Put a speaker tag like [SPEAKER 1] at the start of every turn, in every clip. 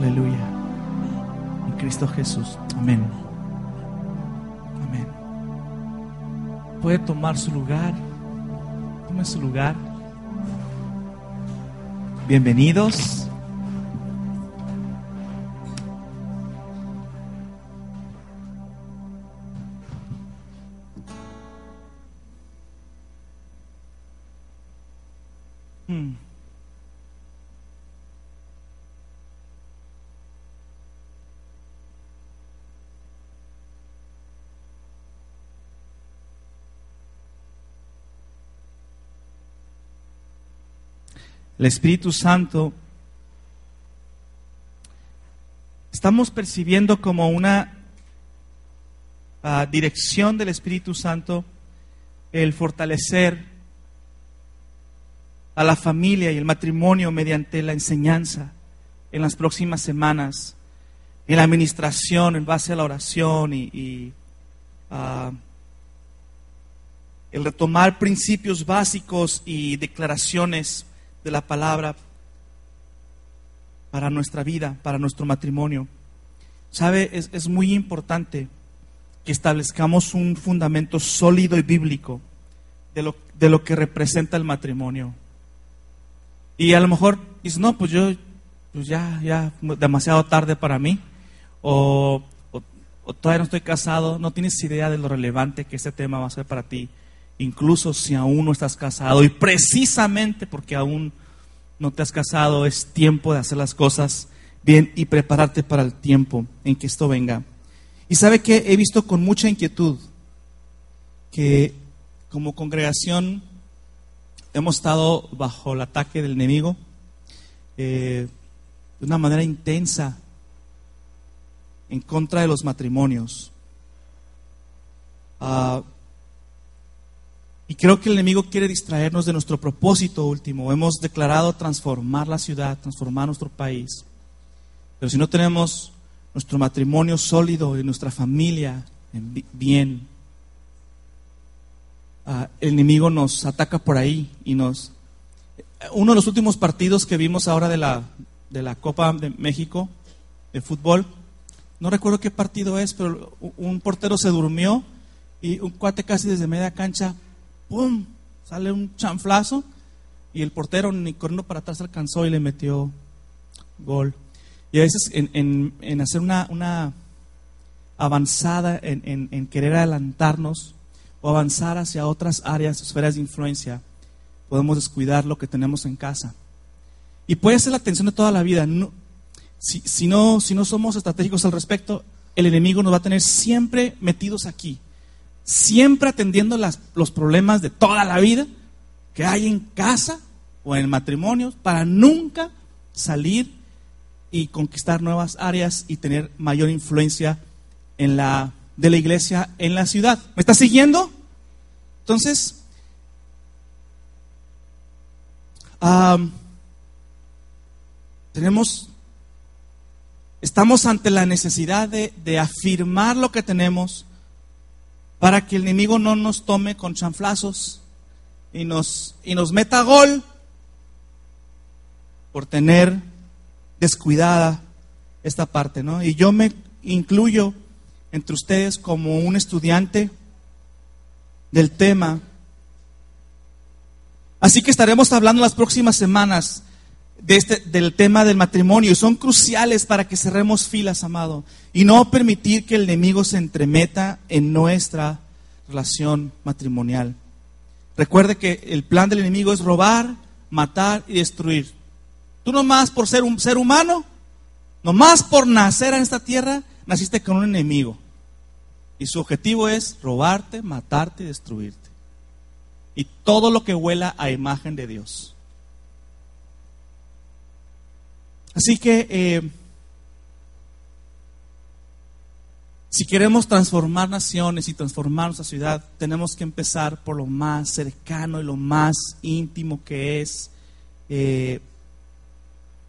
[SPEAKER 1] Aleluya. En Cristo Jesús. Amén. Amén. Puede tomar su lugar. Tome su lugar. Bienvenidos. El Espíritu Santo estamos percibiendo como una ah, dirección del Espíritu Santo el fortalecer a la familia y el matrimonio mediante la enseñanza en las próximas semanas, en la administración en base a la oración y, ah, el retomar principios básicos y declaraciones de la palabra para nuestra vida, para nuestro matrimonio. ¿Sabe? Es, es, muy importante que establezcamos un fundamento sólido y bíblico de lo, de lo que representa el matrimonio. Y a lo mejor dices, no, pues yo, pues ya, ya, demasiado tarde para mí. O, o, o todavía no estoy casado, no tienes idea de lo relevante que este tema va a ser para ti incluso si aún no estás casado. Y precisamente porque aún no te has casado, es tiempo de hacer las cosas bien y prepararte para el tiempo en que esto venga. Y sabe que he visto con mucha inquietud que como congregación hemos estado bajo el ataque del enemigo eh, de una manera intensa en contra de los matrimonios. Uh, y creo que el enemigo quiere distraernos de nuestro propósito último. Hemos declarado transformar la ciudad, transformar nuestro país. Pero si no tenemos nuestro matrimonio sólido y nuestra familia bien, uh, el enemigo nos ataca por ahí y nos... Uno de los últimos partidos que vimos ahora de la, de la Copa de México de fútbol, no recuerdo qué partido es, pero un portero se durmió y un cuate casi desde media cancha ¡pum! Sale un chanflazo y el portero ni corriendo para atrás alcanzó y le metió gol. Y a veces en, en, en hacer una, una, avanzada, en, en, querer adelantarnos o avanzar hacia otras áreas, esferas de influencia, podemos descuidar lo que tenemos en casa. Y puede ser la atención de toda la vida. Si, si, no, si no somos estratégicos al respecto, el enemigo nos va a tener siempre metidos aquí siempre atendiendo los problemas de toda la vida que hay en casa o en matrimonios para nunca salir y conquistar nuevas áreas y tener mayor influencia en la, de la iglesia en la ciudad. ¿Me está siguiendo? Entonces, tenemos, estamos ante la necesidad de, de afirmar lo que tenemos para que el enemigo no nos tome con chanflazos y nos, y nos meta gol por tener descuidada esta parte, ¿no? Y yo me incluyo entre ustedes como un estudiante del tema. Así que estaremos hablando las próximas semanas de este, del tema del matrimonio. Son cruciales para que cerremos filas, amado, y no permitir que el enemigo se entremeta en nuestra relación matrimonial. Recuerde que el plan del enemigo es robar, matar y destruir. Tú nomás por ser un ser humano, nomás por nacer en esta tierra, naciste con un enemigo. Y su objetivo es robarte, matarte y destruirte. Y todo lo que huela a imagen de Dios. Así que eh, si queremos transformar naciones y transformar nuestra ciudad, tenemos que empezar por lo más cercano y lo más íntimo que es eh,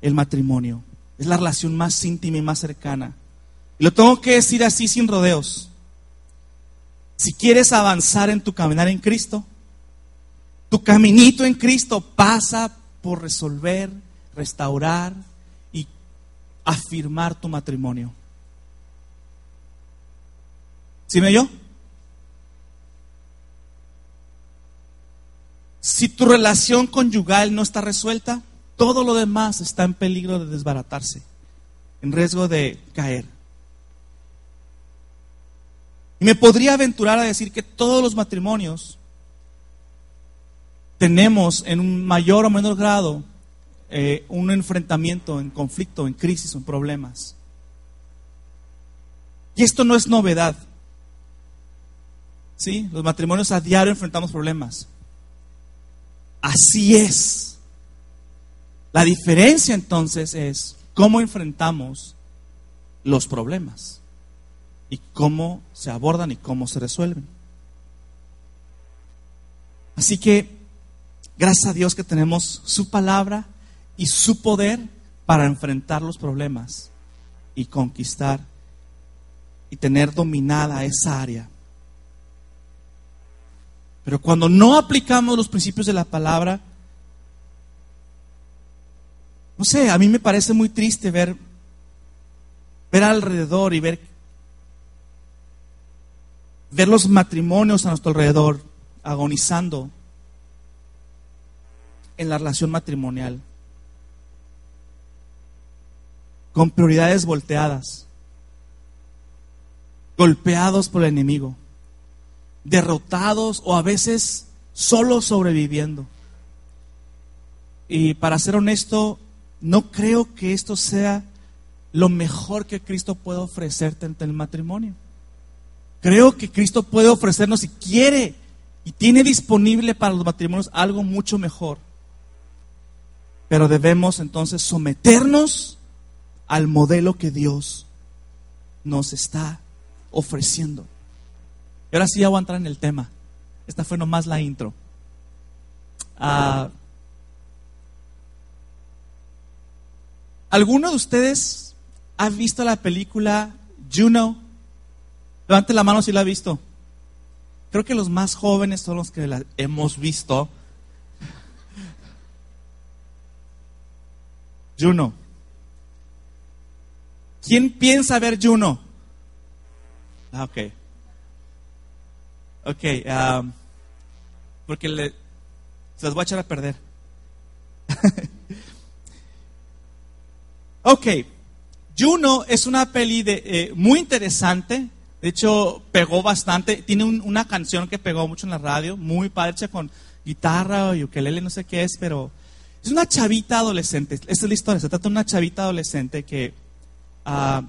[SPEAKER 1] el matrimonio. Es la relación más íntima y más cercana. Y lo tengo que decir así sin rodeos. Si quieres avanzar en tu caminar en Cristo, tu caminito en Cristo pasa por resolver, restaurar afirmar tu matrimonio. ¿Sí me oyó? Si tu relación conyugal no está resuelta, todo lo demás está en peligro de desbaratarse, en riesgo de caer. Y me podría aventurar a decir que todos los matrimonios tenemos en un mayor o menor grado eh, un enfrentamiento, en conflicto, en crisis, en problemas. Y esto no es novedad. ¿Sí? Los matrimonios a diario enfrentamos problemas. Así es. La diferencia entonces es cómo enfrentamos los problemas y cómo se abordan y cómo se resuelven. Así que, gracias a Dios que tenemos su palabra y su poder para enfrentar los problemas y conquistar y tener dominada esa área. Pero cuando no aplicamos los principios de la palabra, no sé, a mí me parece muy triste ver, ver alrededor y ver ver los matrimonios a nuestro alrededor agonizando en la relación matrimonial, con prioridades volteadas, golpeados por el enemigo, derrotados o a veces solo sobreviviendo. Y para ser honesto, no creo que esto sea lo mejor que Cristo puede ofrecerte en el matrimonio. Creo que Cristo puede ofrecernos, y quiere, y tiene disponible para los matrimonios algo mucho mejor. Pero debemos entonces someternos al modelo que Dios nos está ofreciendo. Y ahora sí ya voy a entrar en el tema. Esta fue nomás la intro. Ah, ¿Alguno de ustedes ha visto la película Juno? Levante la mano si la ha visto. Creo que los más jóvenes son los que la hemos visto. Juno. ¿Quién piensa ver Juno? Ah, ok. Ok. Um, porque le, se los voy a echar a perder. ok. Juno es una peli de, eh, muy interesante de hecho, pegó bastante. Tiene una canción que pegó mucho en la radio, muy padre, con guitarra y ukelele, no sé qué es, pero es una chavita adolescente. Esta es la historia. Se trata de una chavita adolescente que a ah,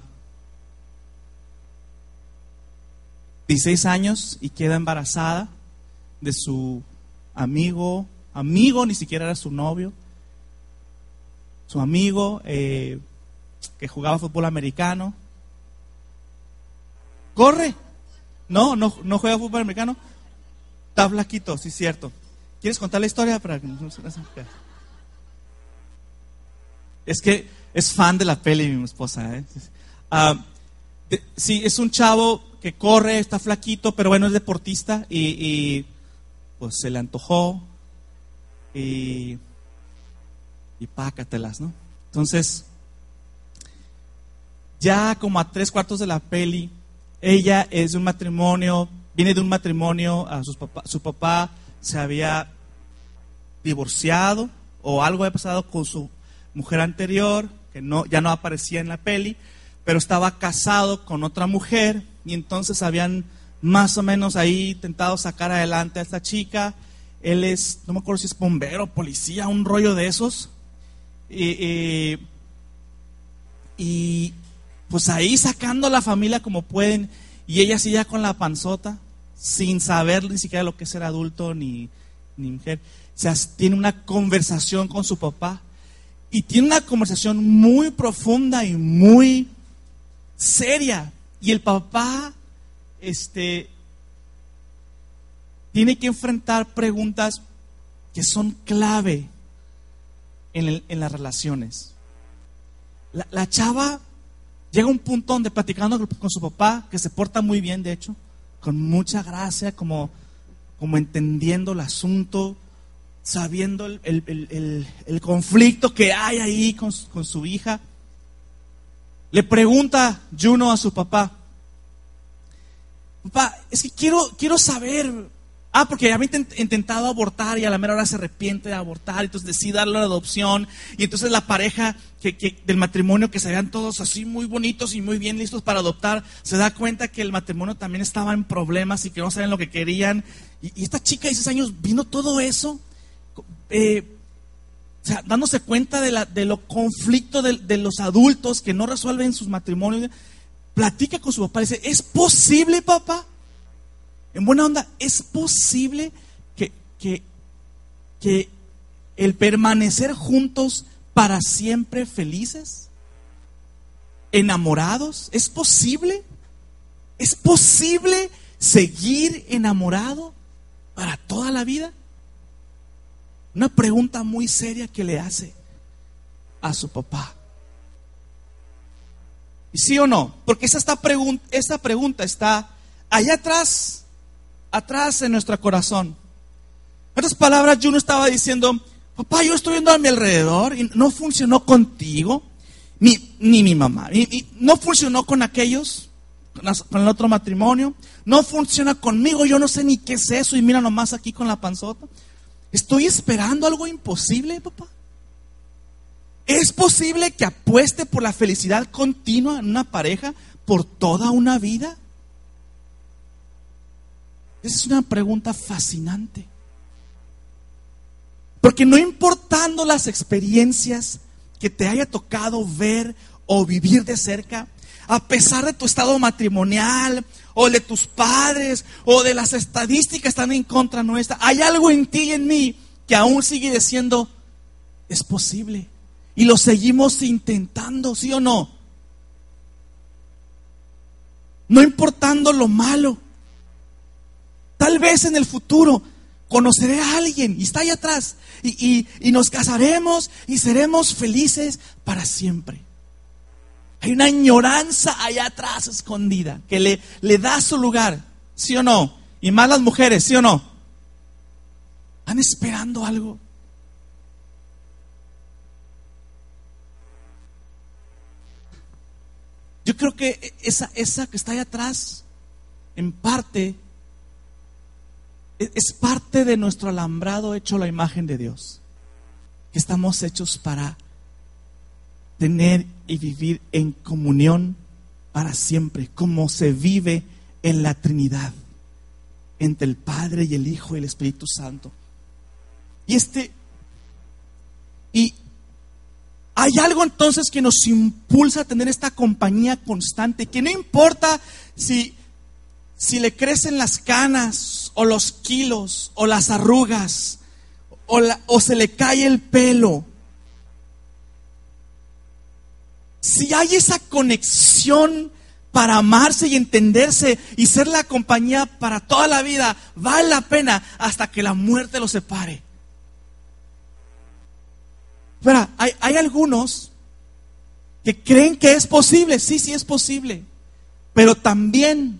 [SPEAKER 1] 16 años y queda embarazada de su amigo, amigo, ni siquiera era su novio, su amigo eh, que jugaba fútbol americano Corre. No, no, no juega fútbol americano. Está flaquito, sí, cierto. ¿Quieres contar la historia para Es que es fan de la peli mi esposa. ¿eh? Ah, sí, es un chavo que corre, está flaquito, pero bueno, es deportista y, pues se le antojó y, y pácatelas, ¿no? Entonces, ya como a tres cuartos de la peli, ella es de un matrimonio, viene de un matrimonio, a su papá, su papá se había divorciado o algo había pasado con su mujer anterior, que no, ya no aparecía en la peli, pero estaba casado con otra mujer y entonces habían más o menos ahí intentado sacar adelante a esta chica. Él es, no me acuerdo si es bombero, policía, un rollo de esos. y, pues ahí sacando a la familia como pueden, y ella así ya con la panzota, sin saber ni siquiera lo que es ser adulto ni, ni mujer. O tiene una conversación con su papá y tiene una conversación muy profunda y muy seria. Y el papá, este, tiene que enfrentar preguntas que son clave en, en las relaciones. La, la chava Llega un punto donde platicando con su papá, que se porta muy bien, de hecho, con mucha gracia, como, como entendiendo el asunto, sabiendo el, conflicto que hay ahí con, con, su hija. Le pregunta Juno a su papá, papá, es que quiero, quiero saber, Ah, porque había intentado abortar y a la mera hora se arrepiente de abortar, entonces decide darle la adopción. Y entonces la pareja que, del matrimonio, que se veían todos así muy bonitos y muy bien listos para adoptar, se da cuenta que el matrimonio también estaba en problemas y que no saben lo que querían. Y, esta chica de 16 años, viendo todo eso, eh, o sea, dándose cuenta de, la, de lo conflicto de, de, los adultos que no resuelven sus matrimonios, platica con su papá y dice, ¿es posible, papá? En buena onda, ¿es posible que, que, el permanecer juntos para siempre felices? ¿Enamorados? ¿Es posible? ¿Es posible seguir enamorado para toda la vida? Una pregunta muy seria que le hace a su papá. ¿Y sí o no? Porque esa, pregunta está allá atrás atrás en nuestro corazón. En otras palabras, yo no estaba diciendo, papá, yo estoy viendo a mi alrededor y no funcionó contigo, ni, ni mi mamá, y, no funcionó con aquellos, con, el otro matrimonio, no funciona conmigo, yo no sé ni qué es eso y mira nomás aquí con la panzota. ¿Estoy esperando algo imposible, papá? ¿Es posible que apueste por la felicidad continua en una pareja por toda una vida? Esa es una pregunta fascinante. Porque no importando las experiencias que te haya tocado ver o vivir de cerca, a pesar de tu estado matrimonial o de tus padres o de las estadísticas están en contra nuestra, hay algo en ti y en mí que aún sigue diciendo, es posible. Y lo seguimos intentando, ¿sí o no? No importando lo malo. Tal vez en el futuro conoceré a alguien y está ahí atrás y, nos casaremos y seremos felices para siempre. Hay una añoranza allá atrás escondida que le, le da su lugar, ¿sí o no? Y más las mujeres, ¿sí o no? Están esperando algo. Yo creo que esa, esa que está ahí atrás, en parte, es parte de nuestro alambrado hecho la imagen de Dios. Que estamos hechos para tener y vivir en comunión para siempre, como se vive en la Trinidad, entre el Padre y el Hijo y el Espíritu Santo. Y este, y hay algo entonces que nos impulsa a tener esta compañía constante, que no importa si si le crecen las canas o los kilos o las arrugas o, o se le cae el pelo, si hay esa conexión para amarse y entenderse y ser la compañía para toda la vida, vale la pena hasta que la muerte los separe. Pero hay, hay algunos que creen que es posible, sí, sí es posible, pero también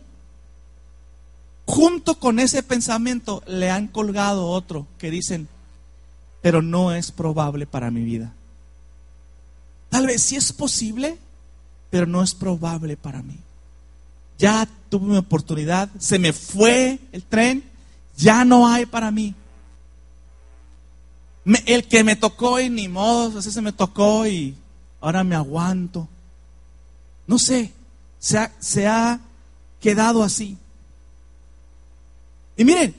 [SPEAKER 1] junto con ese pensamiento le han colgado otro que dicen, pero no es probable para mi vida. Tal vez sí es posible, pero no es probable para mí. Ya tuve mi oportunidad, se me fue el tren, ya no hay para mí. el que me tocó y ni modo, así se me tocó y ahora me aguanto. No sé, se se ha quedado así. Y miren,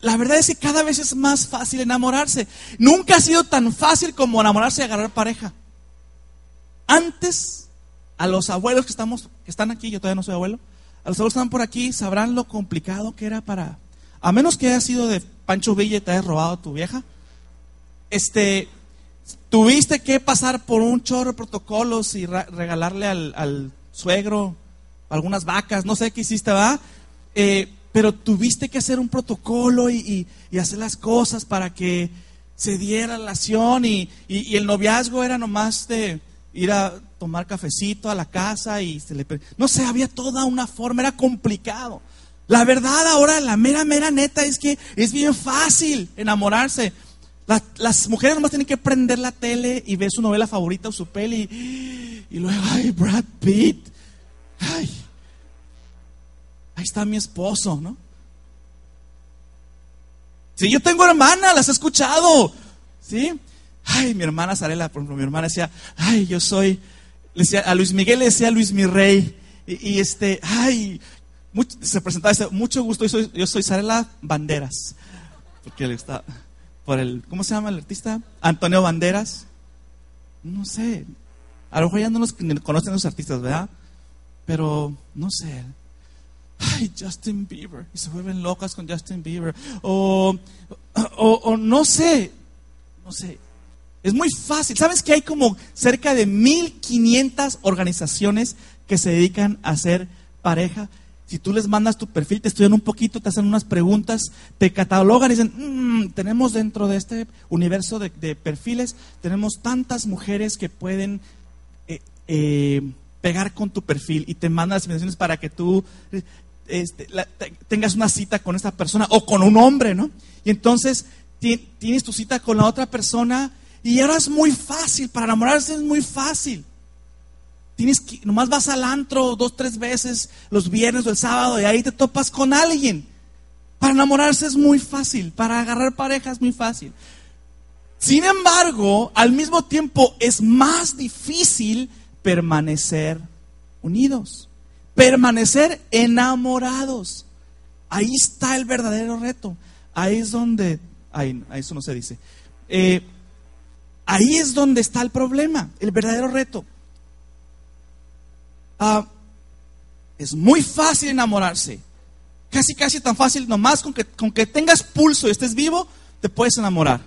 [SPEAKER 1] la verdad es que cada vez es más fácil enamorarse. Nunca ha sido tan fácil como enamorarse y agarrar pareja. Antes, a los abuelos que, estamos, que están aquí, yo todavía no soy abuelo, a los abuelos que están por aquí sabrán lo complicado que era para, a menos que haya sido de Pancho Villa y te hayas robado a tu vieja, este, tuviste que pasar por un chorro de protocolos y regalarle al, al, suegro algunas vacas, no sé qué hiciste, ¿va? Eh, pero tuviste que hacer un protocolo y, hacer las cosas para que se diera relación y, y, el noviazgo era nomás de ir a tomar cafecito a la casa y se le... No sé, había toda una forma, era complicado. La verdad ahora, la mera, mera neta es que es bien fácil enamorarse. las mujeres nomás tienen que prender la tele y ver su novela favorita o su peli Y luego, ay, Brad Pitt. Ay, ahí está mi esposo, ¿no? Sí, yo tengo hermana, las he escuchado. ¿Sí? Ay, mi hermana Sarela, por ejemplo, mi hermana decía, ay, yo soy, le decía, a Luis Miguel le decía Luis mi rey. Y, este, ay, se presentaba, dice, mucho gusto, yo soy, yo soy Sarela Banderas. Porque él está, por el, ¿cómo se llama el artista? Antonio Banderas. No sé, a lo mejor ya no los conocen los artistas, ¿verdad? Pero, no sé, ay, Justin Bieber, y se vuelven locas con Justin Bieber, o, o, no sé, no sé, es muy fácil. ¿Sabes que hay como cerca de 1500 organizaciones que se dedican a hacer pareja? Si tú les mandas tu perfil, te estudian un poquito, te hacen unas preguntas, te catalogan y dicen, mm, tenemos dentro de este universo de, perfiles, tenemos tantas mujeres que pueden eh, eh, pegar con tu perfil y te mandan las invitaciones para que tú este, tengas una cita con esa persona o con un hombre, ¿no? Y entonces tienes tu cita con la otra persona y ahora es muy fácil, para enamorarse es muy fácil. Tienes que, nomás vas al antro dos, tres veces los viernes o el sábado y ahí te topas con alguien. Para enamorarse es muy fácil, para agarrar pareja es muy fácil. Sin embargo, al mismo tiempo es más difícil permanecer unidos permanecer enamorados. Ahí está el verdadero reto. Ahí es donde, ahí, eso no se dice. Eh, ahí es donde está el problema, el verdadero reto. Ah, es muy fácil enamorarse. Casi, casi tan fácil, nomás con que, con que tengas pulso y estés vivo, te puedes enamorar.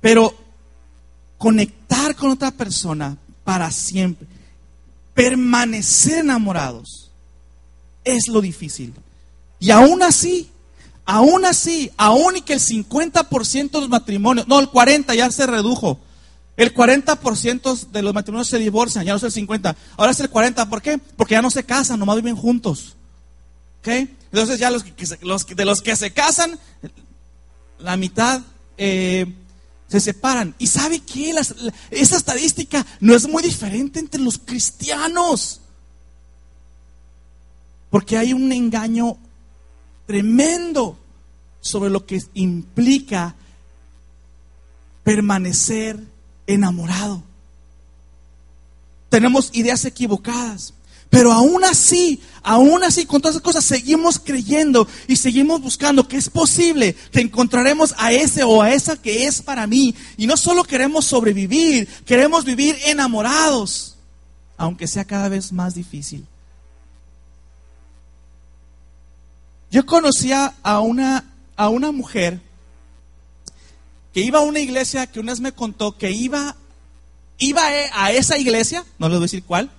[SPEAKER 1] Pero conectar con otra persona para siempre permanecer enamorados es lo difícil. Y aún así, aún así, aún y que el 50% de los matrimonios, no, el 40% ya se redujo. El 40% de los matrimonios se divorcian, ya no es el 50%, ahora es el 40%. ¿Por qué? Porque ya no se casan, nomás viven juntos. ¿Ok? Entonces ya los, de los que se casan, la mitad eh, se separan. ¿Y sabe qué? esa estadística no es muy diferente entre los cristianos. Porque hay un engaño tremendo sobre lo que implica permanecer enamorado. Tenemos ideas equivocadas. Pero aún así, aún así, con todas esas cosas, seguimos creyendo y seguimos buscando que es posible que encontraremos a ese o a esa que es para mí. Y no solo queremos sobrevivir, queremos vivir enamorados, aunque sea cada vez más difícil. Yo conocía a una, a una mujer que iba a una iglesia que una vez me contó que iba, iba a esa iglesia, no les voy a decir cuál,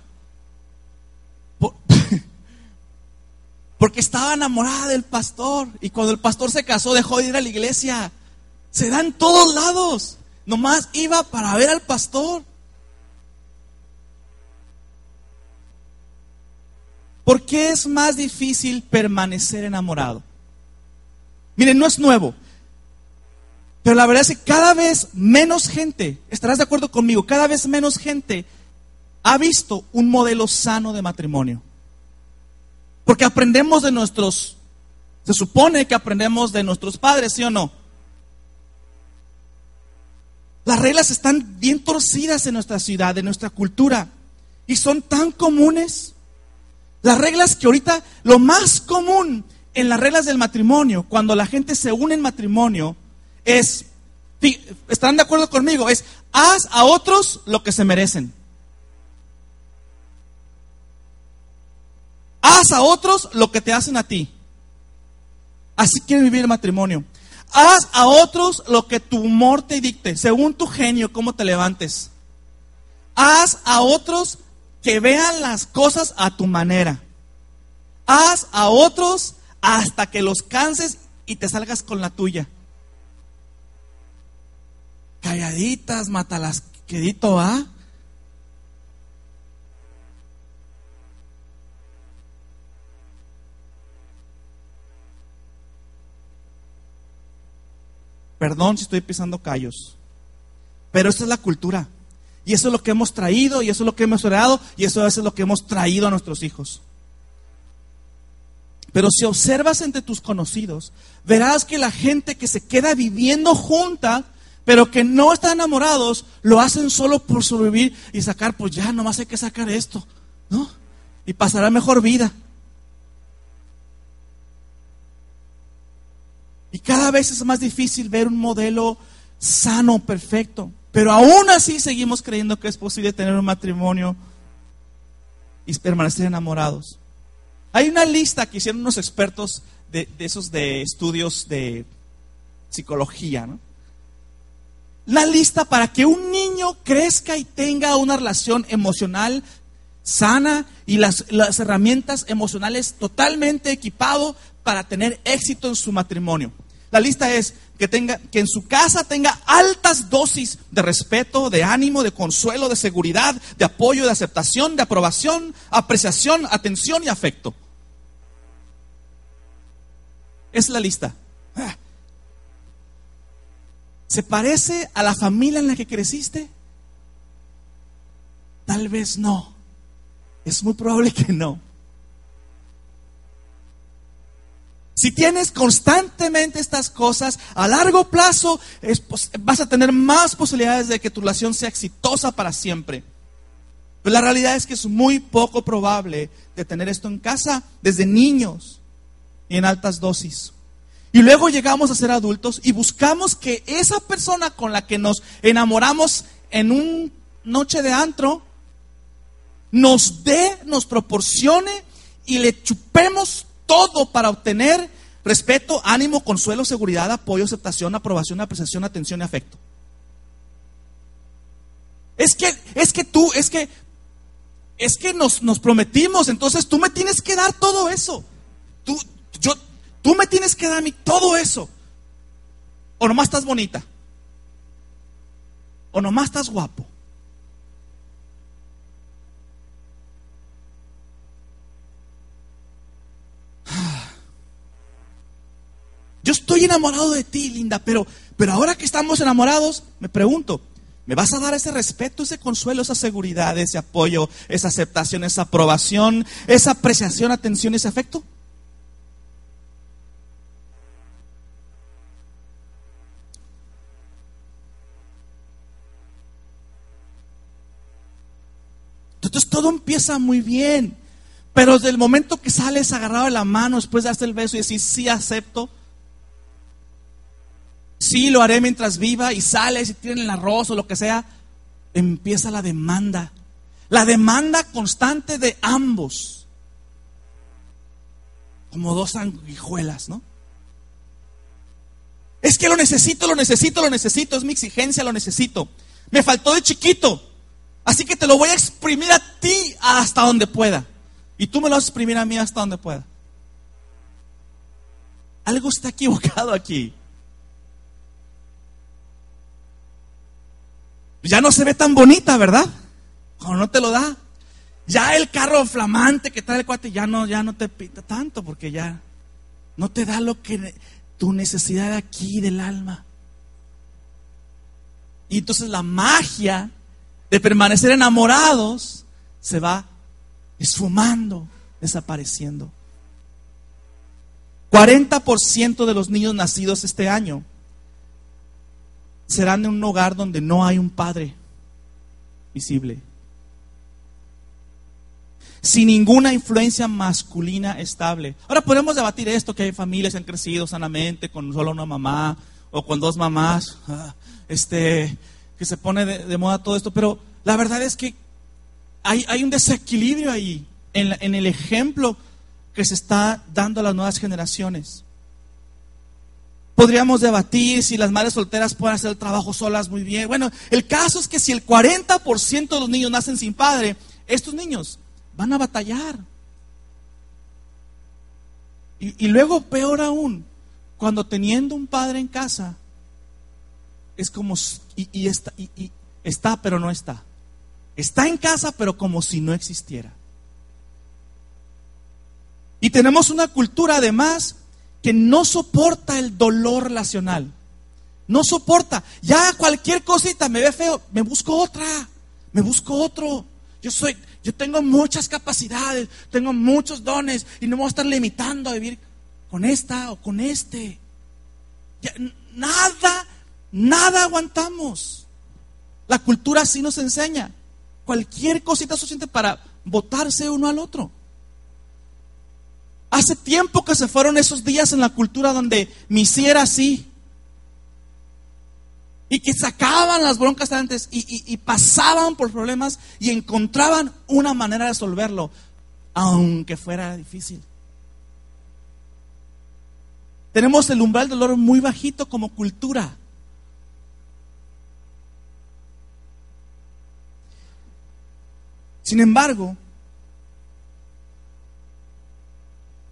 [SPEAKER 1] porque estaba enamorada del pastor. Y cuando el pastor se casó, dejó de ir a la iglesia. Se da en todos lados. Nomás iba para ver al pastor. ¿Por qué es más difícil permanecer enamorado? Miren, no es nuevo. Pero la verdad es que cada vez menos gente, estarás de acuerdo conmigo, cada vez menos gente ha visto un modelo sano de matrimonio. Porque aprendemos de nuestros, se supone que aprendemos de nuestros padres, ¿sí o no? Las reglas están bien torcidas en nuestra ciudad, en nuestra cultura, y son tan comunes. Las reglas que ahorita, lo más común en las reglas del matrimonio, cuando la gente se une en matrimonio, es, ¿están de acuerdo conmigo? Es, haz a otros lo que se merecen. Haz a otros lo que te hacen a ti. Así quiere vivir el matrimonio. Haz a otros lo que tu humor te dicte, según tu genio, cómo te levantes. Haz a otros que vean las cosas a tu manera. Haz a otros hasta que los canses y te salgas con la tuya. Calladitas, mátalas, quedito, ¿ah? Perdón si estoy pisando callos. Pero esta es la cultura. Y eso es lo que hemos traído, y eso es lo que hemos heredado, y eso es lo que hemos traído a nuestros hijos. Pero si observas entre tus conocidos, verás que la gente que se queda viviendo junta, pero que no están enamorados, lo hacen solo por sobrevivir y sacar, pues ya, nomás hay que sacar esto, ¿no? Y pasará mejor vida. Y cada vez es más difícil ver un modelo sano, perfecto. Pero aún así seguimos creyendo que es posible tener un matrimonio y permanecer enamorados. Hay una lista que hicieron unos expertos de, esos de estudios de psicología, ¿no? La lista para que un niño crezca y tenga una relación emocional sana y las, las herramientas emocionales totalmente equipado para tener éxito en su matrimonio. La lista es que, tenga, que en su casa tenga altas dosis de respeto, de ánimo, de consuelo, de seguridad, de apoyo, de aceptación, de aprobación, apreciación, atención y afecto. Es la lista. Ah. ¿Se parece a la familia en la que creciste? Tal vez no. Es muy probable que no. Si tienes constantemente estas cosas, a largo plazo vas a tener más posibilidades de que tu relación sea exitosa para siempre. Pero la realidad es que es muy poco probable de tener esto en casa desde niños y en altas dosis. Y luego llegamos a ser adultos y buscamos que esa persona con la que nos enamoramos en una noche de antro nos dé, nos proporcione y le chupemos todo para obtener respeto, ánimo, consuelo, seguridad, apoyo, aceptación, aprobación, apreciación, atención y afecto. Es que, es que tú, es que, es que nos, nos prometimos, entonces tú me tienes que dar todo eso. Tú, yo, tú me tienes que dar a mí todo eso. O nomás estás bonita. O nomás estás guapo. Yo estoy enamorado de ti, linda, pero, pero ahora que estamos enamorados, me pregunto, ¿me vas a dar ese respeto, ese consuelo, esa seguridad, ese apoyo, esa aceptación, esa aprobación, esa apreciación, atención, ese afecto? Entonces todo empieza muy bien. Pero desde el momento que sales agarrado de la mano después de hacer el beso y decir sí acepto, sí lo haré mientras viva y sales y tienen el arroz o lo que sea, empieza la demanda. La demanda constante de ambos. Como dos sanguijuelas, ¿no? Es que lo necesito, lo necesito, lo necesito, es mi exigencia, lo necesito. Me faltó de chiquito, así que te lo voy a exprimir a ti hasta donde pueda. Y tú me lo vas a exprimir a mí hasta donde pueda. Algo está equivocado aquí. Ya no se ve tan bonita, ¿verdad? Cuando no te lo da. Ya el carro flamante que trae el cuate ya no, ya no te pinta tanto porque ya no te da lo que tu necesidad aquí del alma. Y entonces la magia de permanecer enamorados se va esfumando, desapareciendo. 40% de los niños nacidos este año serán en un hogar donde no hay un padre visible. Sin ninguna influencia masculina estable. Ahora podemos debatir esto, que hay familias que han crecido sanamente con solo una mamá o con dos mamás, ah, este, que se pone de, moda todo esto, pero la verdad es que hay, hay un desequilibrio ahí en, en el ejemplo que se está dando a las nuevas generaciones. Podríamos debatir si las madres solteras pueden hacer el trabajo solas muy bien. Bueno, el caso es que si el 40% de los niños nacen sin padre, estos niños van a batallar. Y, luego, peor aún, cuando teniendo un padre en casa, es como, y, está, y está, pero no está. Está en casa, pero como si no existiera. Y tenemos una cultura además que no soporta el dolor relacional. No soporta. Ya cualquier cosita me ve feo, me busco otra. Me busco otro. Yo soy, yo tengo muchas capacidades, tengo muchos dones y no me voy a estar limitando a vivir con esta o con este. nada, nada aguantamos. La cultura así nos enseña. Cualquier cosita suficiente para votarse uno al otro. Hace tiempo que se fueron esos días en la cultura donde me hiciera así. Y que sacaban las broncas antes y, y pasaban por problemas y encontraban una manera de resolverlo, aunque fuera difícil. Tenemos el umbral del dolor muy bajito como cultura. Sin embargo,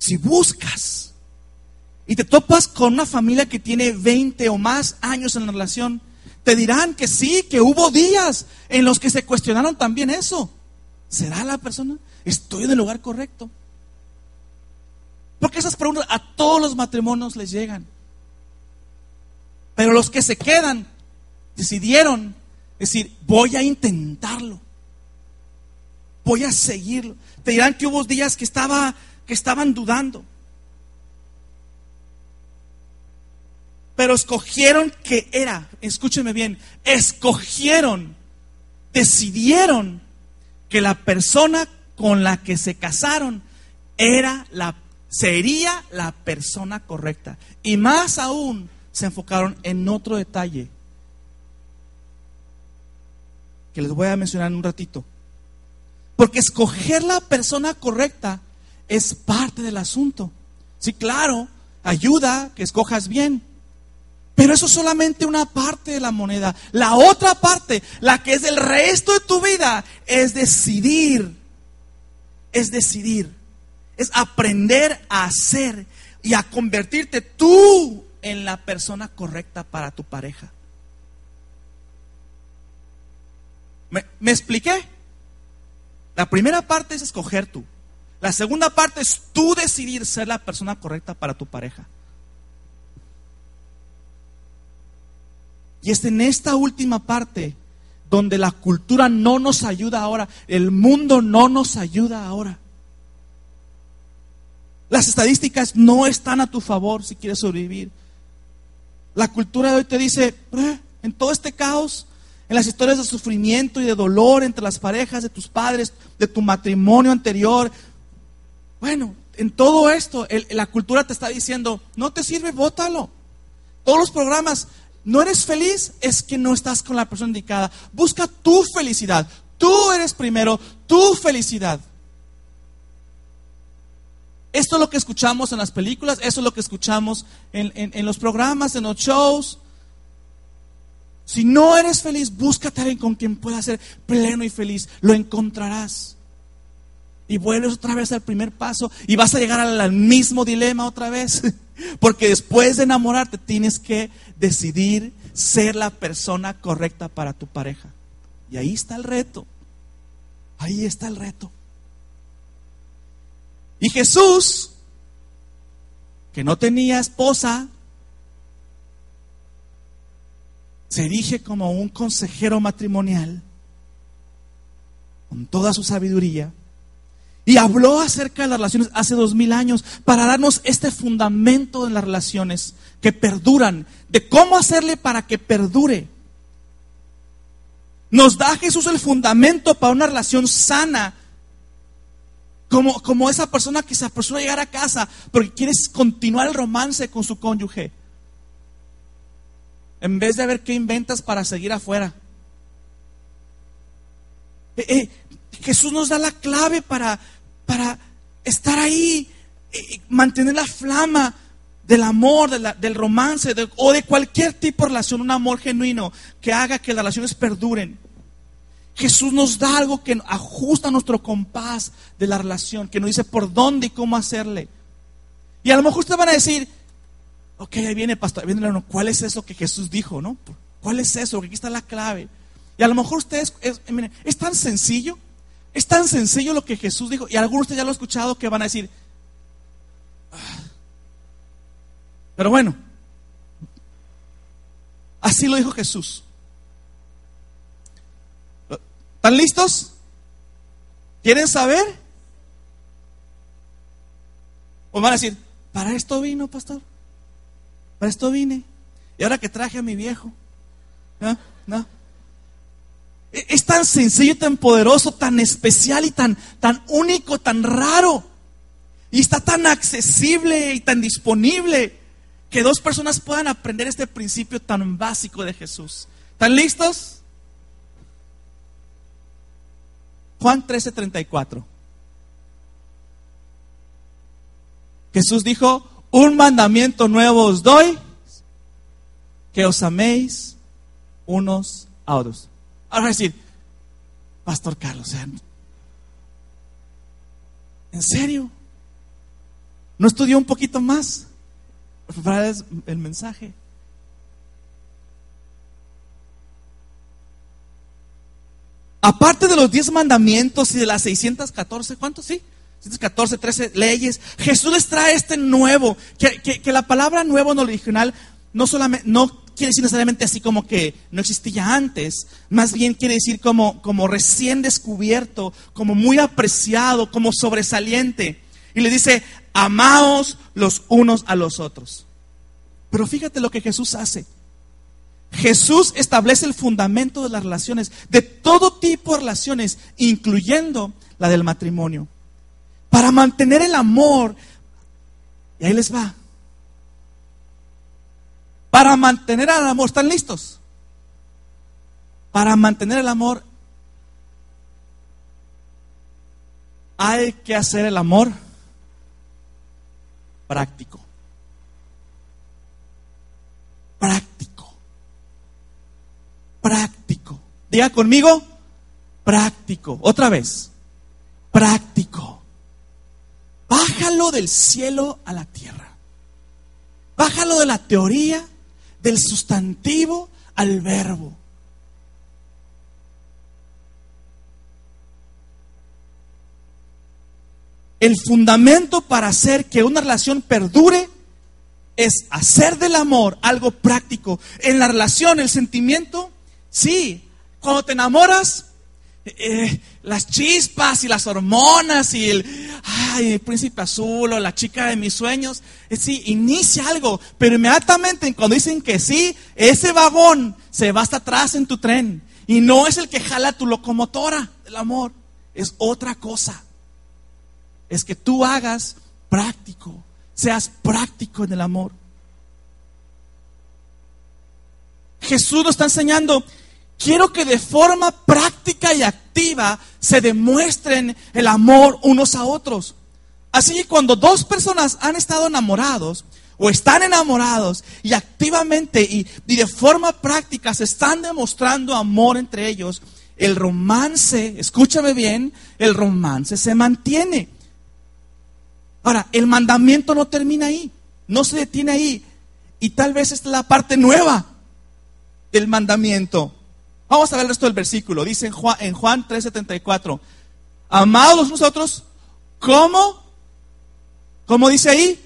[SPEAKER 1] si buscas y te topas con una familia que tiene 20 o más años en la relación, te dirán que sí, que hubo días en los que se cuestionaron también eso. ¿Será la persona? ¿Estoy en el lugar correcto? Porque esas preguntas a todos los matrimonios les llegan. Pero los que se quedan decidieron decir, voy a intentarlo voy a seguirlo. Te dirán que hubo días que, estaba, que estaban dudando. Pero escogieron que era, escúcheme bien, escogieron, decidieron que la persona con la que se casaron era la, sería la persona correcta. Y más aún se enfocaron en otro detalle que les voy a mencionar en un ratito. Porque escoger la persona correcta es parte del asunto. Sí, claro, ayuda que escojas bien. Pero eso es solamente una parte de la moneda. La otra parte, la que es el resto de tu vida, es decidir. Es decidir. Es aprender a hacer y a convertirte tú en la persona correcta para tu pareja. ¿Me, ¿me expliqué? La primera parte es escoger tú. La segunda parte es tú decidir ser la persona correcta para tu pareja. Y es en esta última parte donde la cultura no nos ayuda ahora, el mundo no nos ayuda ahora. Las estadísticas no están a tu favor si quieres sobrevivir. La cultura de hoy te dice, en todo este caos, en las historias de sufrimiento y de dolor entre las parejas de tus padres, de tu matrimonio anterior. Bueno, en todo esto, la cultura te está diciendo, no te sirve, bótalo. Todos los programas, no eres feliz, es que no estás con la persona indicada. Busca tu felicidad. Tú eres primero, tu felicidad. Esto es lo que escuchamos en las películas, eso es lo que escuchamos en los programas, en los shows. Si no eres feliz, búscate a alguien con quien pueda ser pleno y feliz. Lo encontrarás. Y vuelves otra vez al primer paso y vas a llegar al mismo dilema otra vez. Porque después de enamorarte tienes que decidir ser la persona correcta para tu pareja. Y ahí está el reto. Ahí está el reto. Y Jesús, que no tenía esposa, se erige como un consejero matrimonial con toda su sabiduría y habló acerca de las relaciones hace dos mil años para darnos este fundamento en las relaciones que perduran, de cómo hacerle para que perdure. Nos da Jesús el fundamento para una relación sana, como, como esa persona que se apresura a llegar a casa porque quiere continuar el romance con su cónyuge en vez de ver qué inventas para seguir afuera. Eh, eh, Jesús nos da la clave para, para estar ahí, eh, mantener la flama del amor, del romance o de cualquier tipo de relación, un amor genuino que haga que las relaciones perduren. Jesús nos da algo que ajusta nuestro compás de la relación, que nos dice por dónde y cómo hacerle. Y a lo mejor ustedes van a decir, Ok, ahí viene, pastor, ahí viene ¿cuál es eso que Jesús dijo, no? ¿Cuál es eso? Porque aquí está la clave. Y a lo mejor ustedes, es, miren, es tan sencillo, es tan sencillo lo que Jesús dijo, y algunos de ustedes ya lo han escuchado que van a decir, ah". pero bueno, así lo dijo Jesús. ¿Están listos? ¿Quieren saber? O van a decir, para esto vino, pastor. Para esto vine. Y ahora que traje a mi viejo. ¿No? ¿No? E, es tan sencillo, tan poderoso, tan especial y tan, tan único, tan raro. Y está tan accesible y tan disponible que dos personas puedan aprender este principio tan básico de Jesús. ¿Están listos? Juan 13:34. Jesús dijo, un mandamiento nuevo os doy, que os améis unos a otros. Ahora decir, Pastor Carlos, ¿en serio? ¿No estudió un poquito más? Para el mensaje. Aparte de los 10 mandamientos y de las 614, ¿cuántos? Sí, 614, 13 leyes. Jesús les trae este nuevo, que, que, la palabra nuevo en el original no solamente, no quiere decir necesariamente así como que no existía antes, más bien quiere decir como, como recién descubierto, como muy apreciado, como sobresaliente. Y le dice, amaos los unos a los otros. Pero fíjate lo que Jesús hace. Jesús establece el fundamento de las relaciones, de todo tipo de relaciones, incluyendo la del matrimonio. Para mantener el amor, y ahí les va. Para mantener el amor, ¿están listos? Para mantener el amor hay que hacer el amor práctico. Práctico. Práctico. Diga conmigo, práctico. Otra vez, práctico. Bájalo del cielo a la tierra. Bájalo de la teoría, del sustantivo al verbo. El fundamento para hacer que una relación perdure es hacer del amor algo práctico. En la relación, el sentimiento, sí, cuando te enamoras, eh, las chispas y las hormonas y el, ay, el príncipe azul o la chica de mis sueños, eh, sí, inicia algo, pero inmediatamente cuando dicen que sí, ese vagón se va hasta atrás en tu tren y no es el que jala tu locomotora. Del amor, es otra cosa. Es que tú hagas práctico, seas práctico en el amor. Jesús nos está enseñando, quiero que de forma práctica y activa se demuestren el amor unos a otros. Así que cuando dos personas han estado enamorados o están enamorados y activamente y, de forma práctica se están demostrando amor entre ellos, el romance, escúchame bien, el romance se mantiene. Ahora, el mandamiento no termina ahí, no se detiene ahí. Y tal vez esta es la parte nueva del mandamiento. Vamos a ver el resto del versículo. Dice en Juan, en Juan 3:74, amados nosotros, ¿cómo? ¿Cómo dice ahí?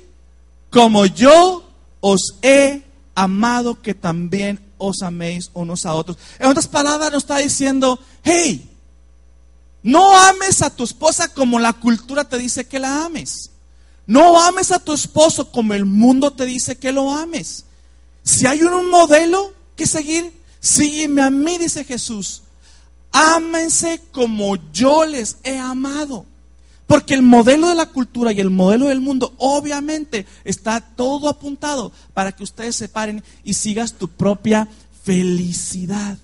[SPEAKER 1] Como yo os he amado, que también os améis unos a otros. En otras palabras, nos está diciendo, hey, no ames a tu esposa como la cultura te dice que la ames. No ames a tu esposo como el mundo te dice que lo ames. Si hay un modelo que seguir, sígueme a mí, dice Jesús. Ámense como yo les he amado. Porque el modelo de la cultura y el modelo del mundo, obviamente, está todo apuntado para que ustedes se paren y sigas tu propia felicidad.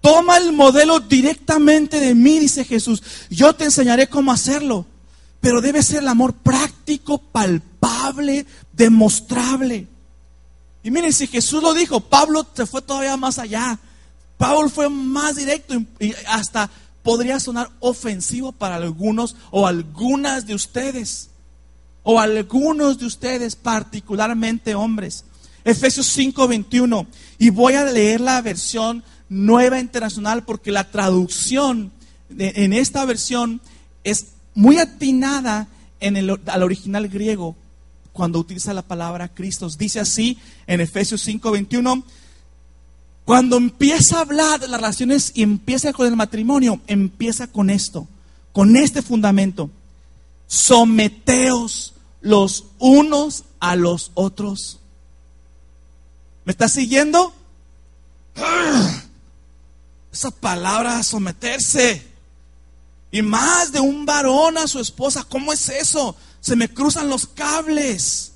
[SPEAKER 1] Toma el modelo directamente de mí, dice Jesús. Yo te enseñaré cómo hacerlo. Pero debe ser el amor práctico, palpable, demostrable. Y miren, si Jesús lo dijo, Pablo se fue todavía más allá. Pablo fue más directo y hasta podría sonar ofensivo para algunos o algunas de ustedes. O algunos de ustedes, particularmente hombres. Efesios 5:21. Y voy a leer la versión nueva internacional porque la traducción en esta versión es muy atinada en el, al original griego. cuando utiliza la palabra Cristo. Dice así en Efesios 5:21, cuando empieza a hablar de las relaciones y empieza con el matrimonio, empieza con esto, con este fundamento. Someteos los unos a los otros. ¿Me está siguiendo? Esa palabra someterse. Y más de un varón a su esposa. ¿Cómo es eso? Se me cruzan los cables.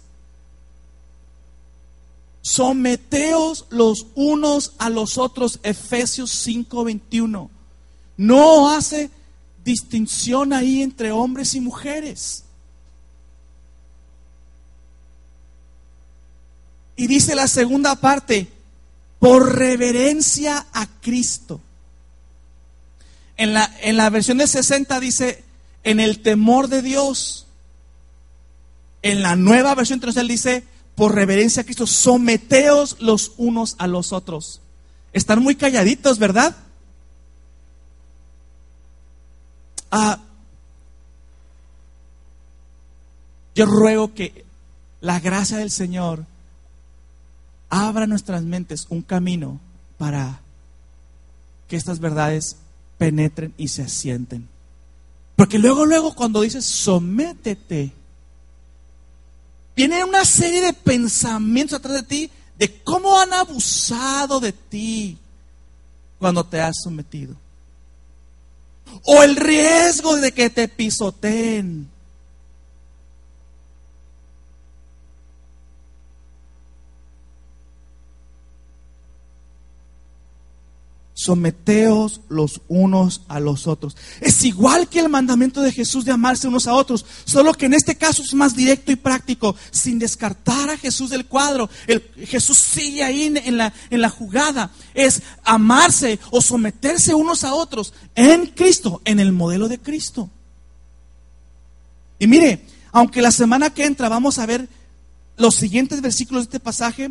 [SPEAKER 1] Someteos los unos a los otros. Efesios 5:21. No hace distinción ahí entre hombres y mujeres. Y dice la segunda parte, por reverencia a Cristo. En la, en la versión de 60 dice, en el temor de Dios. En la nueva versión internacional dice, por reverencia a Cristo, someteos los unos a los otros. Están muy calladitos, ¿verdad? Ah, yo ruego que la gracia del Señor abra nuestras mentes un camino para que estas verdades penetren y se asienten. Porque luego, luego, cuando dices sométete, viene una serie de pensamientos atrás de ti de cómo han abusado de ti cuando te has sometido. O el riesgo de que te pisoteen. Someteos los unos a los otros. Es igual que el mandamiento de Jesús de amarse unos a otros, solo que en este caso es más directo y práctico, sin descartar a Jesús del cuadro. El, Jesús sigue ahí en, la, en la jugada. Es amarse o someterse unos a otros en Cristo, en el modelo de Cristo. Y mire, aunque la semana que entra vamos a ver los siguientes versículos de este pasaje,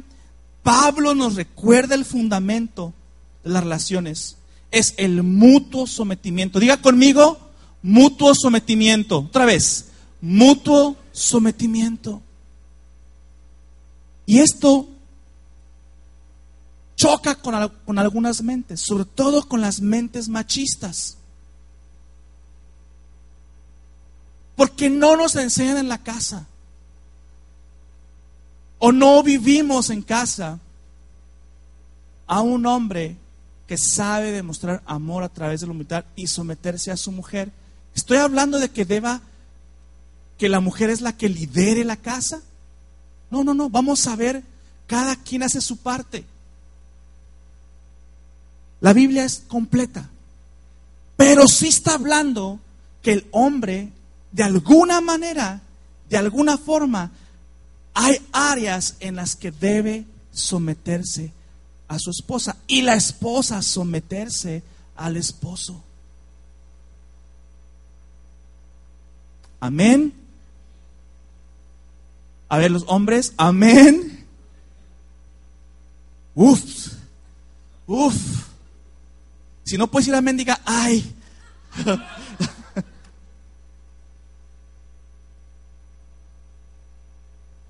[SPEAKER 1] Pablo nos recuerda el fundamento las relaciones es el mutuo sometimiento. Diga conmigo, mutuo sometimiento. Otra vez, mutuo sometimiento. Y esto choca con, con, algunas mentes, sobre todo con las mentes machistas. Porque no nos enseñan en la casa. O no vivimos en casa a un hombre que sabe demostrar amor a través de la humildad y someterse a su mujer. Estoy hablando de que deba, que la mujer es la que lidere la casa. No, no, no, vamos a ver, cada quien hace su parte. La Biblia es completa, pero sí está hablando que el hombre, de alguna manera, de alguna forma, hay áreas en las que debe someterse a su esposa y la esposa someterse al esposo. Amén. A ver los hombres, amén. Uf, uf. Si no puedes ir amén, diga, ay.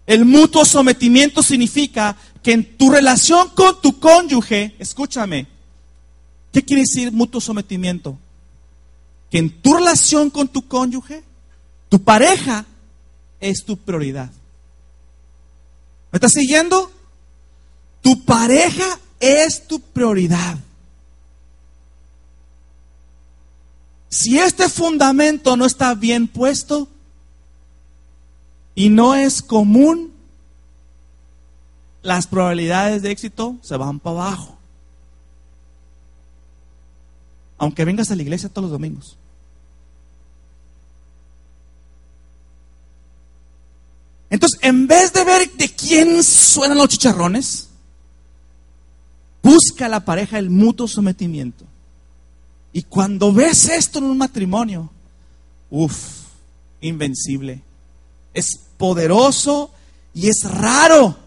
[SPEAKER 1] El mutuo sometimiento significa que en tu relación con tu cónyuge, escúchame, ¿qué quiere decir mutuo sometimiento? Que en tu relación con tu cónyuge, tu pareja es tu prioridad. ¿Me estás siguiendo? Tu pareja es tu prioridad. Si este fundamento no está bien puesto y no es común, las probabilidades de éxito se van para abajo. Aunque vengas a la iglesia todos los domingos. Entonces, en vez de ver de quién suenan los chicharrones, busca a la pareja el mutuo sometimiento. Y cuando ves esto en un matrimonio, uff, invencible. Es poderoso y es raro.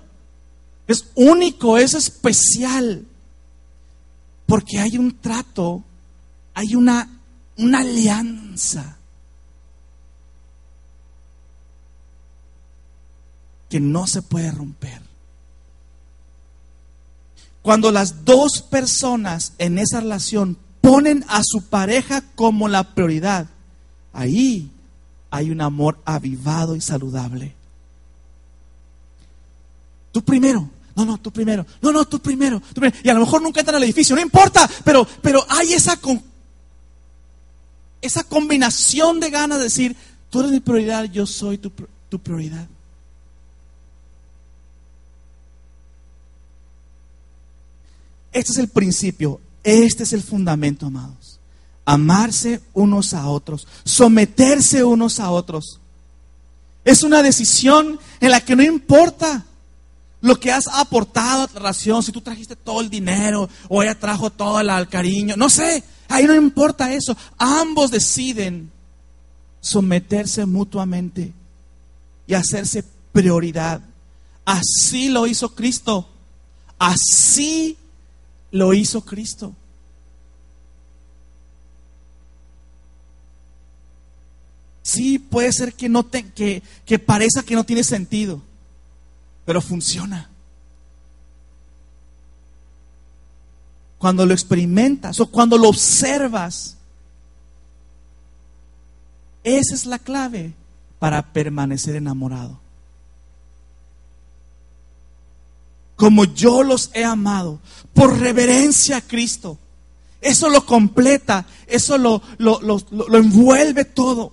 [SPEAKER 1] Es único, es especial. Porque hay un trato, hay una, una alianza. que no se puede romper. Cuando las dos personas en esa relación ponen a su pareja como la prioridad, ahí hay un amor avivado y saludable. Tú primero. No, no, tú primero. No, no, tú primero. Y a lo mejor nunca entran al edificio, no importa, pero, pero hay esa, esa combinación de ganas de decir, tú eres mi prioridad, yo soy tu, tu prioridad. Este es el principio, este es el fundamento, amados. Amarse unos a otros, someterse unos a otros. Es una decisión en la que no importa lo que has aportado a la relación, si tú trajiste todo el dinero o ella trajo todo el cariño, no sé, ahí no importa eso. Ambos deciden someterse mutuamente y hacerse prioridad. Así lo hizo Cristo. Así lo hizo Cristo. Sí, puede ser que, no te, que, que parezca que no tiene sentido pero funciona. Cuando lo experimentas o cuando lo observas, esa es la clave para permanecer enamorado. Como yo los he amado, por reverencia a Cristo. Eso lo completa, eso lo, lo, lo envuelve todo.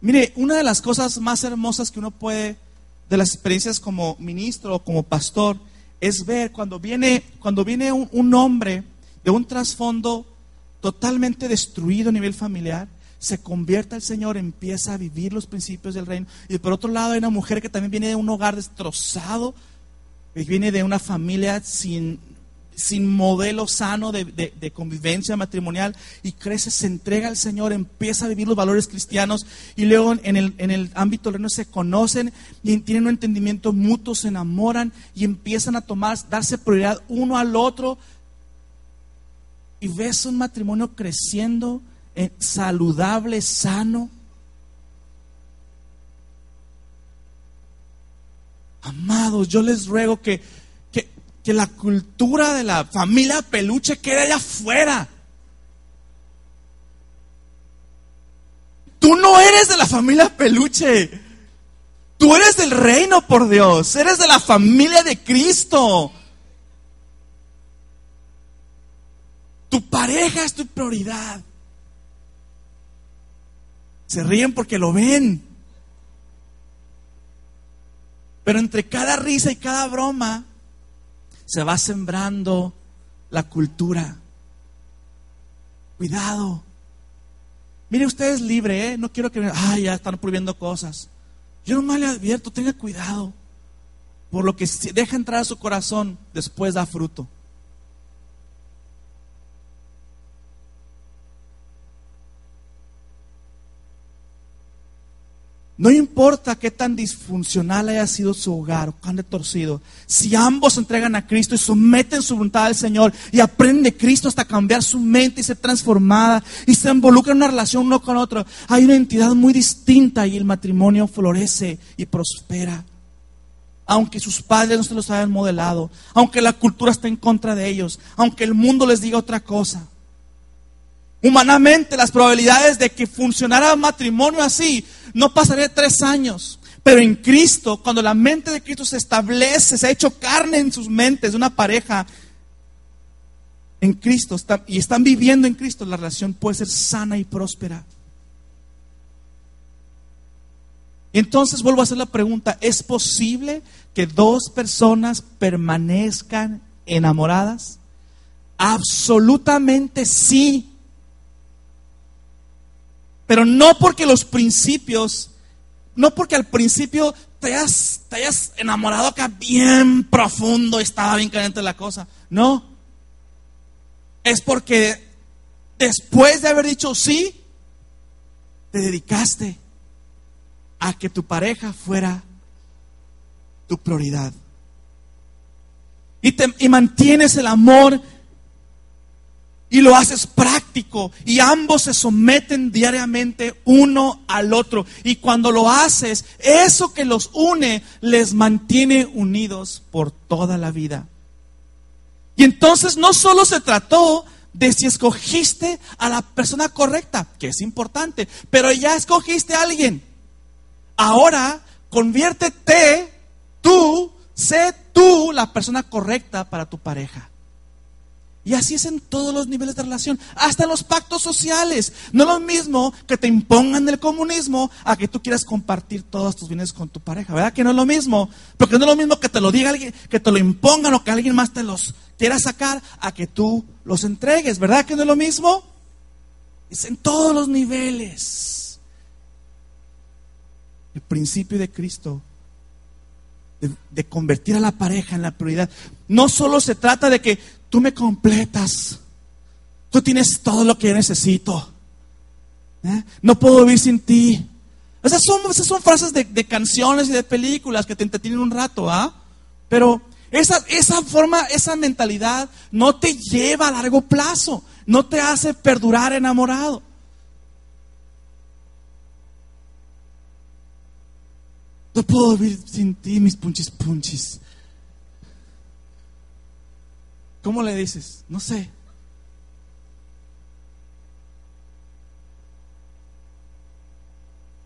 [SPEAKER 1] Mire, una de las cosas más hermosas que uno puede de las experiencias como ministro o como pastor es ver cuando viene, cuando viene un, hombre de un trasfondo totalmente destruido a nivel familiar, se convierte al Señor, empieza a vivir los principios del reino. Y por otro lado hay una mujer que también viene de un hogar destrozado, que viene de una familia sin, sin modelo sano de, convivencia matrimonial y crece, se entrega al Señor, empieza a vivir los valores cristianos y luego en el, en el ámbito reino se conocen y tienen un entendimiento mutuo, se enamoran y empiezan a tomar, darse prioridad uno al otro y ves un matrimonio creciendo, eh, saludable, sano. Amados, yo les ruego que que la cultura de la familia peluche quede allá afuera. Tú no eres de la familia peluche. Tú eres del reino, por Dios. Eres de la familia de Cristo. Tu pareja es tu prioridad. Se ríen porque lo ven. Pero entre cada risa y cada broma se va sembrando la cultura. Cuidado. Mire, usted es libre, ¿eh? No quiero que. Ay, ya están prohibiendo cosas. Yo nomás le advierto, tenga cuidado. Por lo que deja entrar a su corazón, después da fruto. No importa qué tan disfuncional haya sido su hogar o cuán de torcido, si ambos se entregan a Cristo y someten su voluntad al Señor y aprenden de Cristo hasta cambiar su mente y ser transformada y se involucran en una relación uno con otro, hay una entidad muy distinta y el matrimonio florece y prospera. Aunque sus padres no se los hayan modelado, aunque la cultura esté en contra de ellos, aunque el mundo les diga otra cosa. Humanamente las probabilidades de que funcionara un matrimonio así no pasaría tres años. Pero en Cristo, cuando la mente de Cristo se establece, se ha hecho carne en sus mentes de una pareja, en Cristo y están viviendo en Cristo, la relación puede ser sana y próspera. Entonces vuelvo a hacer la pregunta, ¿es posible que dos personas permanezcan enamoradas? Absolutamente sí. Pero no porque los principios, no porque al principio te hayas, te hayas enamorado acá bien profundo, estaba bien caliente la cosa. No. Es porque después de haber dicho sí, te dedicaste a que tu pareja fuera tu prioridad. Y, te, y mantienes el amor y lo haces práctico y ambos se someten diariamente uno al otro. Y cuando lo haces, eso que los une les mantiene unidos por toda la vida. Y entonces no solo se trató de si escogiste a la persona correcta, que es importante, pero ya escogiste a alguien. Ahora, conviértete tú, sé tú la persona correcta para tu pareja. Y así es en todos los niveles de relación, hasta en los pactos sociales. No es lo mismo que te impongan el comunismo a que tú quieras compartir todos tus bienes con tu pareja, ¿verdad? Que no es lo mismo, porque no es lo mismo que te lo diga alguien, que te lo impongan o que alguien más te los quiera sacar a que tú los entregues, ¿verdad? Que no es lo mismo. Es en todos los niveles. El principio de Cristo de, de, convertir a la pareja en la prioridad. No solo se trata de que tú me completas. Tú tienes todo lo que necesito. ¿Eh? No puedo vivir sin ti. Esas son, esas son frases de, de, canciones y de películas que te entretienen un rato, ¿ah? Pero esa, esa forma, esa mentalidad no te lleva a largo plazo, no te hace perdurar enamorado. No puedo vivir sin ti, mis punchis punchis. ¿Cómo le dices? No sé.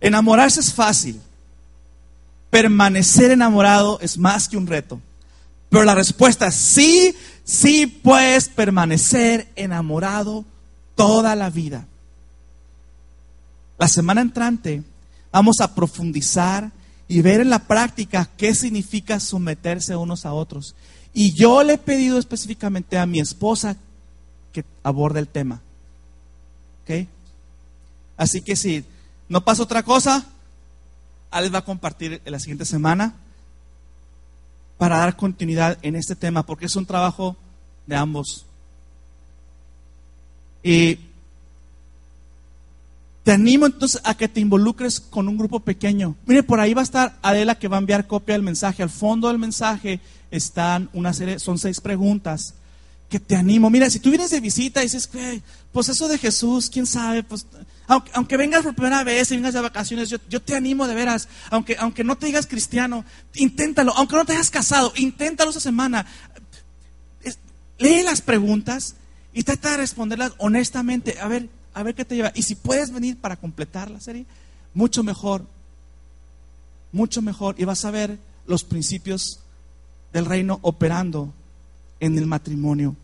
[SPEAKER 1] Enamorarse es fácil. Permanecer enamorado es más que un reto. Pero la respuesta es sí, sí puedes permanecer enamorado toda la vida. La semana entrante vamos a profundizar y ver en la práctica qué significa someterse unos a otros. Y yo le he pedido específicamente a mi esposa que aborde el tema. ¿Ok? Así que si no pasa otra cosa, Alex va a compartir la siguiente semana para dar continuidad en este tema, porque es un trabajo de ambos. Y te animo entonces a que te involucres con un grupo pequeño. Mire, por ahí va a estar Adela que va a enviar copia del mensaje. Al fondo del mensaje están una serie, son seis preguntas que te animo. Mira, si tú vienes de visita y dices, pues eso de Jesús, quién sabe, pues aunque, aunque vengas por primera vez y vengas de vacaciones, yo, yo, te animo de veras, aunque, aunque no te digas cristiano, inténtalo, aunque no te hayas casado, inténtalo esa semana. lee las preguntas y trata de responderlas honestamente, a ver, a ver qué te lleva. Y si puedes venir para completar la serie, mucho mejor, mucho mejor, y vas a ver los principios del reino operando en el matrimonio.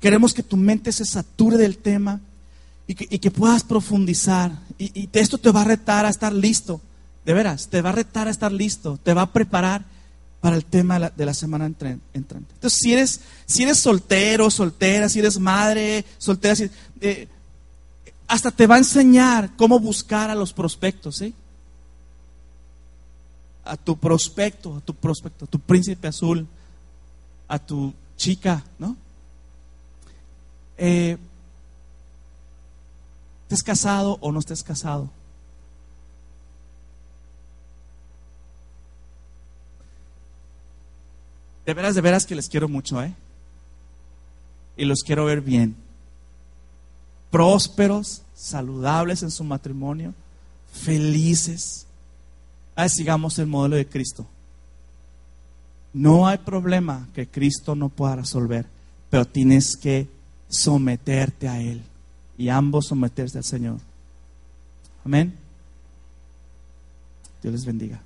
[SPEAKER 1] Queremos que tu mente se sature del tema y que, puedas profundizar. Y, esto te va a retar a estar listo. De veras, te va a retar a estar listo. Te va a preparar para el tema de la, de la semana entrante. Entonces, si eres, si eres soltero, soltera, si eres madre, soltera, si, eh, hasta te va a enseñar cómo buscar a los prospectos, ¿sí? A tu prospecto, a tu prospecto, a tu príncipe azul, a tu chica, ¿no? Eh, estés casado o no estés casado. De veras, de veras que les quiero mucho, ¿eh? Y los quiero ver bien. Prósperos, saludables en su matrimonio, felices sigamos el modelo de Cristo. No hay problema que Cristo no pueda resolver, pero tienes que someterte a Él y ambos someterse al Señor. Amén. Dios les bendiga.